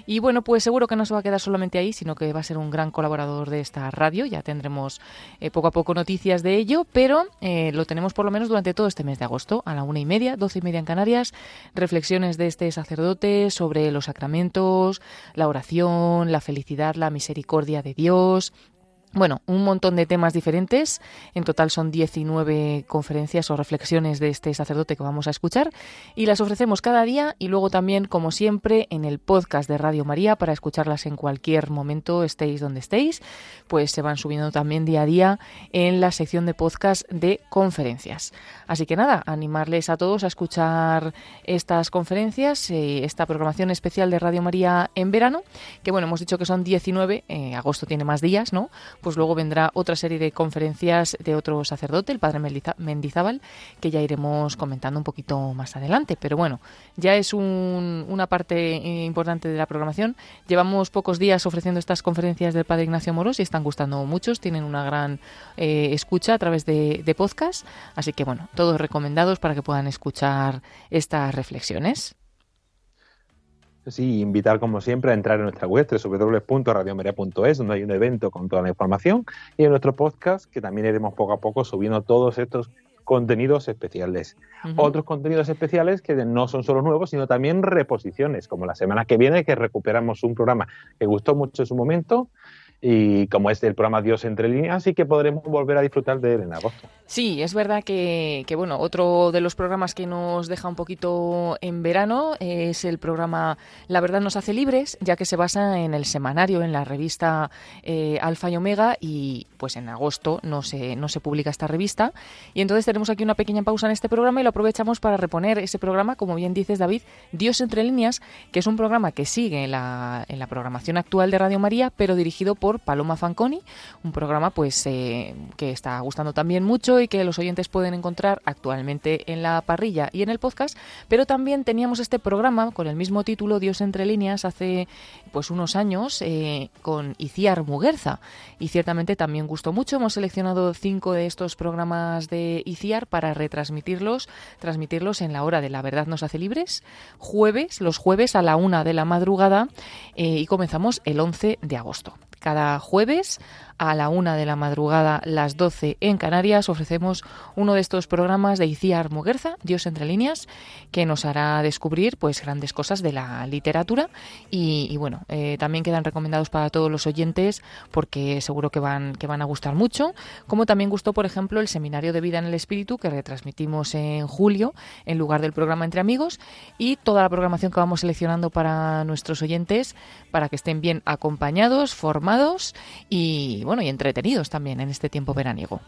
Y bueno, pues seguro que no se va a quedar solamente ahí, sino que va a ser un gran colaborador de esta radio. Ya tendremos eh, poco a poco noticias de ello, pero eh, lo tenemos por lo menos durante todo este mes de agosto, a la una y media, doce y media en Canarias. Reflexiones de este sacerdote sobre los sacramentos, la oración, la felicidad, la misericordia de Dios, bueno, un montón de temas diferentes. En total son 19 conferencias o reflexiones de este sacerdote que vamos a escuchar y las ofrecemos cada día y luego también, como siempre, en el podcast de Radio María para escucharlas en cualquier momento, estéis donde estéis. Pues se van subiendo también día a día en la sección de podcast de conferencias. Así que nada, animarles a todos a escuchar estas conferencias, eh, esta programación especial de Radio María en verano, que bueno, hemos dicho que son 19, eh, agosto tiene más días, ¿no? Pues luego vendrá otra serie de conferencias de otro sacerdote, el padre Mendizábal, que ya iremos comentando un poquito más adelante. Pero bueno, ya es un, una parte importante de la programación. Llevamos pocos días ofreciendo estas conferencias del padre Ignacio Moros y están gustando muchos, tienen una gran eh, escucha a través de, de podcast. Así que bueno, todos recomendados para que puedan escuchar estas reflexiones. Sí, invitar como siempre a entrar en nuestra web www.radiomaria.es donde hay un evento con toda la información y en nuestro podcast que también iremos poco a poco subiendo todos estos contenidos especiales. Uh -huh. Otros contenidos especiales que no son solo nuevos, sino también reposiciones, como la semana que viene que recuperamos un programa que gustó mucho en su momento y como es el programa Dios entre líneas, así que podremos volver a disfrutar de él en agosto. Sí, es verdad que, que, bueno, otro de los programas que nos deja un poquito en verano es el programa La verdad nos hace libres, ya que se basa en el semanario, en la revista eh, Alfa y Omega, y pues en agosto no se, no se publica esta revista. Y entonces tenemos aquí una pequeña pausa en este programa y lo aprovechamos para reponer ese programa, como bien dices David, Dios entre líneas, que es un programa que sigue en la, en la programación actual de Radio María, pero dirigido por por Paloma Fanconi, un programa pues eh, que está gustando también mucho y que los oyentes pueden encontrar actualmente en la parrilla y en el podcast, pero también teníamos este programa con el mismo título Dios entre líneas hace pues unos años eh, con Iciar Muguerza y ciertamente también gustó mucho. Hemos seleccionado cinco de estos programas de Iciar para retransmitirlos, transmitirlos en la hora de La Verdad nos hace libres, jueves, los jueves a la una de la madrugada eh, y comenzamos el 11 de agosto. Cada jueves a la una de la madrugada, las 12 en Canarias, ofrecemos uno de estos programas de Iciar Muguerza, Dios entre líneas, que nos hará descubrir pues grandes cosas de la literatura. Y, bueno, eh, también quedan recomendados para todos los oyentes porque seguro que van, que van a gustar mucho, como también gustó, por ejemplo, el Seminario de Vida en el Espíritu que retransmitimos en julio en lugar del programa Entre Amigos y toda la programación que vamos seleccionando para nuestros oyentes para que estén bien acompañados, formados y bueno, y entretenidos también en este tiempo veraniego.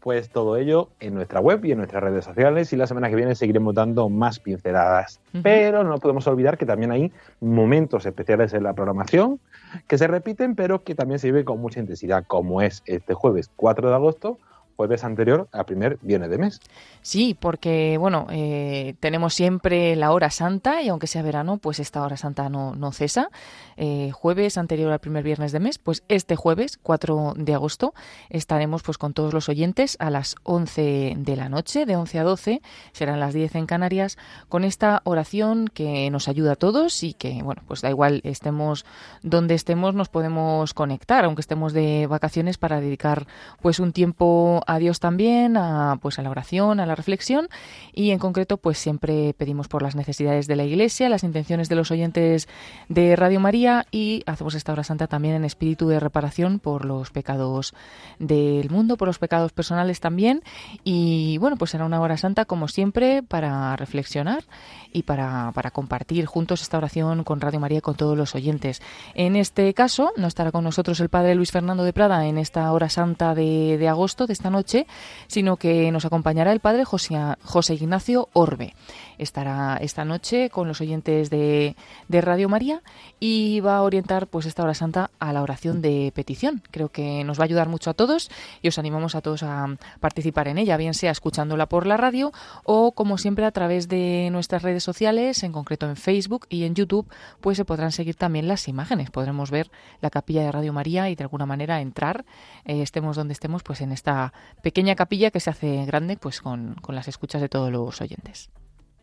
Pues todo ello en nuestra web y en nuestras redes sociales y la semana que viene seguiremos dando más pinceladas. Pero no podemos olvidar que también hay momentos especiales en la programación que se repiten pero que también se viven con mucha intensidad, como es este jueves 4 de agosto jueves anterior a primer viernes de mes. Sí, porque bueno, eh, tenemos siempre la hora santa y aunque sea verano, pues esta hora santa no, no cesa. Eh, jueves anterior al primer viernes de mes, pues este jueves 4 de agosto estaremos pues con todos los oyentes a las 11 de la noche, de 11 a 12, serán las 10 en Canarias, con esta oración que nos ayuda a todos y que bueno, pues da igual estemos donde estemos, nos podemos conectar, aunque estemos de vacaciones para dedicar pues un tiempo a Dios también, a, pues a la oración, a la reflexión y en concreto pues siempre pedimos por las necesidades de la Iglesia, las intenciones de los oyentes de Radio María y hacemos esta hora santa también en espíritu de reparación por los pecados del mundo, por los pecados personales también y bueno pues será una hora santa como siempre para reflexionar y para, para compartir juntos esta oración con Radio María con todos los oyentes. En este caso no estará con nosotros el Padre Luis Fernando de Prada en esta hora santa de, de agosto de esta noche sino que nos acompañará el padre José, José Ignacio Orbe. Estará esta noche con los oyentes de, Radio María y va a orientar pues esta hora santa a la oración de petición. Creo que nos va a ayudar mucho a todos y os animamos a todos a participar en ella, bien sea escuchándola por la radio o como siempre a través de nuestras redes sociales, en concreto en Facebook y en YouTube, pues se podrán seguir también las imágenes. Podremos ver la capilla de Radio María y de alguna manera entrar, eh, estemos donde estemos, pues en esta pequeña capilla que se hace grande pues con, con las escuchas de todos los oyentes.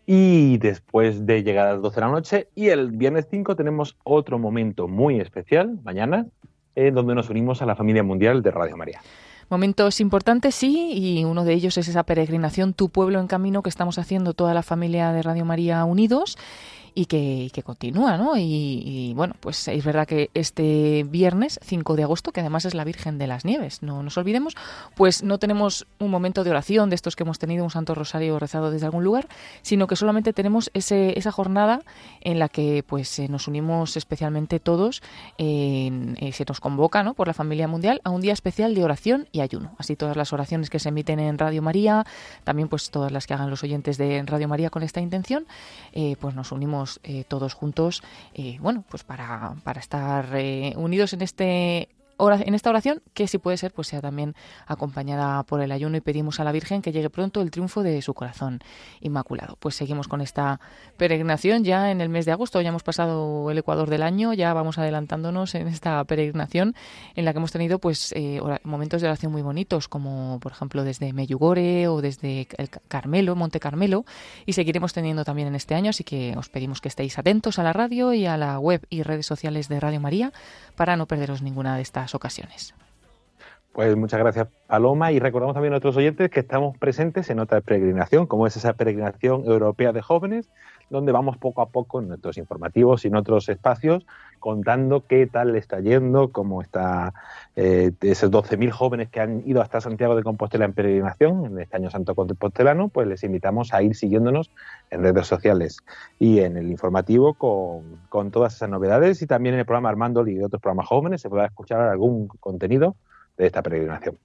Y después de llegar a las 12 de la noche y el viernes 5 tenemos otro momento muy especial, mañana, en donde nos unimos a la familia mundial de Radio María. Momentos importantes, sí, y uno de ellos es esa peregrinación Tu pueblo en camino que estamos haciendo toda la familia de Radio María unidos y que, continúa, ¿no? Y, bueno, pues es verdad que este viernes 5 de agosto, que además es la Virgen de las Nieves, no nos olvidemos, pues no tenemos un momento de oración de estos que hemos tenido, un Santo Rosario rezado desde algún lugar, sino que solamente tenemos ese, esa jornada en la que pues eh, nos unimos especialmente todos, eh, se nos convoca, ¿no? Por la familia mundial a un día especial de oración y ayuno. Así todas las oraciones que se emiten en Radio María, también pues todas las que hagan los oyentes de Radio María con esta intención, eh, pues nos unimos eh, todos juntos, eh, bueno, pues para, para estar eh, unidos en este en esta oración, que si puede ser, pues sea también acompañada por el ayuno y pedimos a la Virgen que llegue pronto el triunfo de su corazón inmaculado. Pues seguimos con esta peregrinación ya en el mes de agosto, ya hemos pasado el Ecuador del año, ya vamos adelantándonos en esta peregrinación en la que hemos tenido pues eh, momentos de oración muy bonitos, como por ejemplo desde Meyugore o desde el Carmelo, Monte Carmelo, y seguiremos teniendo también en este año, así que os pedimos que estéis atentos a la radio y a la web y redes sociales de Radio María para no perderos ninguna de estas ocasiones. Pues muchas gracias, Paloma, y recordamos también a nuestros oyentes que estamos presentes en otra peregrinación, como es esa peregrinación europea de jóvenes, donde vamos poco a poco en nuestros informativos y en otros espacios contando qué tal le está yendo, cómo está eh, esos 12.000 jóvenes que han ido hasta Santiago de Compostela en peregrinación, en este año Santo Compostelano, pues les invitamos a ir siguiéndonos en redes sociales y en el informativo con, con todas esas novedades y también en el programa Armando y de otros programas jóvenes se podrá escuchar algún contenido de esta peregrinación.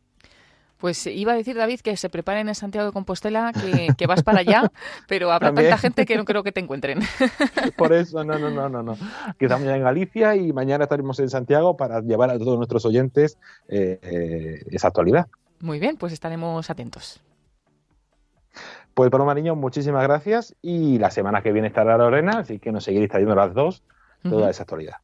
Pues iba a decir, David, que se preparen en Santiago de Compostela, que, vas para allá, [laughs] pero habrá tanta gente que no creo que te encuentren. [laughs] Por eso, no, no, no, no, no. Que estamos ya en Galicia y mañana estaremos en Santiago para llevar a todos nuestros oyentes eh, eh, esa actualidad. Muy bien, pues estaremos atentos. Pues Paloma Niño, muchísimas gracias y la semana que viene estará Lorena, así que nos seguiréis trayendo las dos toda esa actualidad.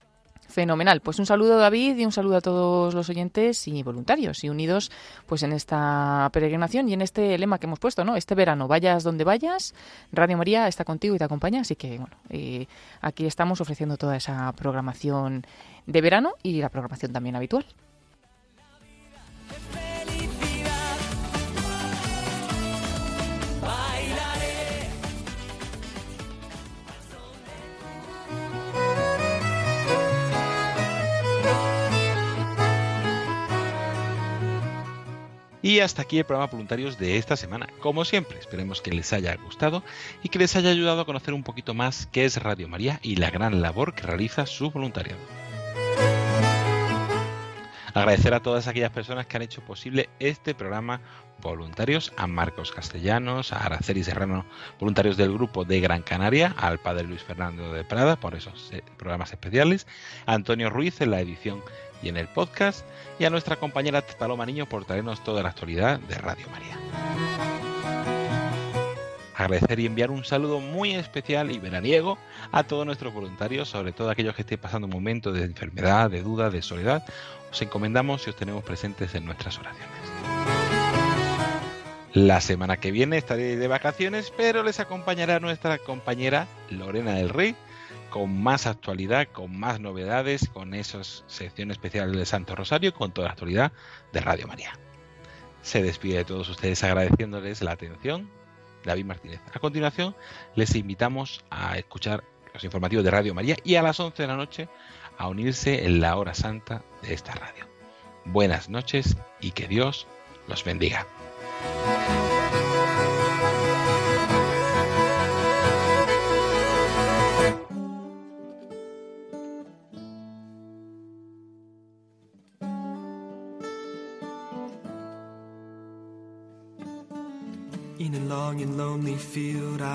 Fenomenal. Pues un saludo David y un saludo a todos los oyentes y voluntarios y unidos pues en esta peregrinación y en este lema que hemos puesto, ¿no? Este verano, vayas donde vayas, Radio María está contigo y te acompaña, así que bueno, eh, aquí estamos ofreciendo toda esa programación de verano y la programación también habitual. Y hasta aquí el programa voluntarios de esta semana. Como siempre, esperemos que les haya gustado y que les haya ayudado a conocer un poquito más qué es Radio María y la gran labor que realiza su voluntariado. Agradecer a todas aquellas personas que han hecho posible este programa voluntarios, a Marcos Castellanos, a Araceli Serrano, voluntarios del grupo de Gran Canaria, al padre Luis Fernando de Prada por esos eh, programas especiales, a Antonio Ruiz en la edición y en el podcast, y a nuestra compañera Paloma Niño por traernos toda la actualidad de Radio María. Agradecer y enviar un saludo muy especial y veraniego a todos nuestros voluntarios, sobre todo aquellos que estén pasando un momento de enfermedad, de duda, de soledad. Os encomendamos y os tenemos presentes en nuestras oraciones. La semana que viene estaré de vacaciones, pero les acompañará nuestra compañera Lorena del Rey con más actualidad, con más novedades, con esas sección especial del Santo Rosario, con toda la actualidad de Radio María. Se despide de todos ustedes agradeciéndoles la atención, David Martínez. A continuación, les invitamos a escuchar los informativos de Radio María y a las 11 de la noche a unirse en la hora santa de esta radio. Buenas noches y que Dios los bendiga.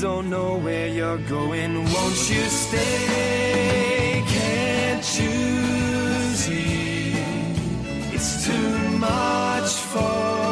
don't know where you're going. Won't you stay? Can't you see? It's too much for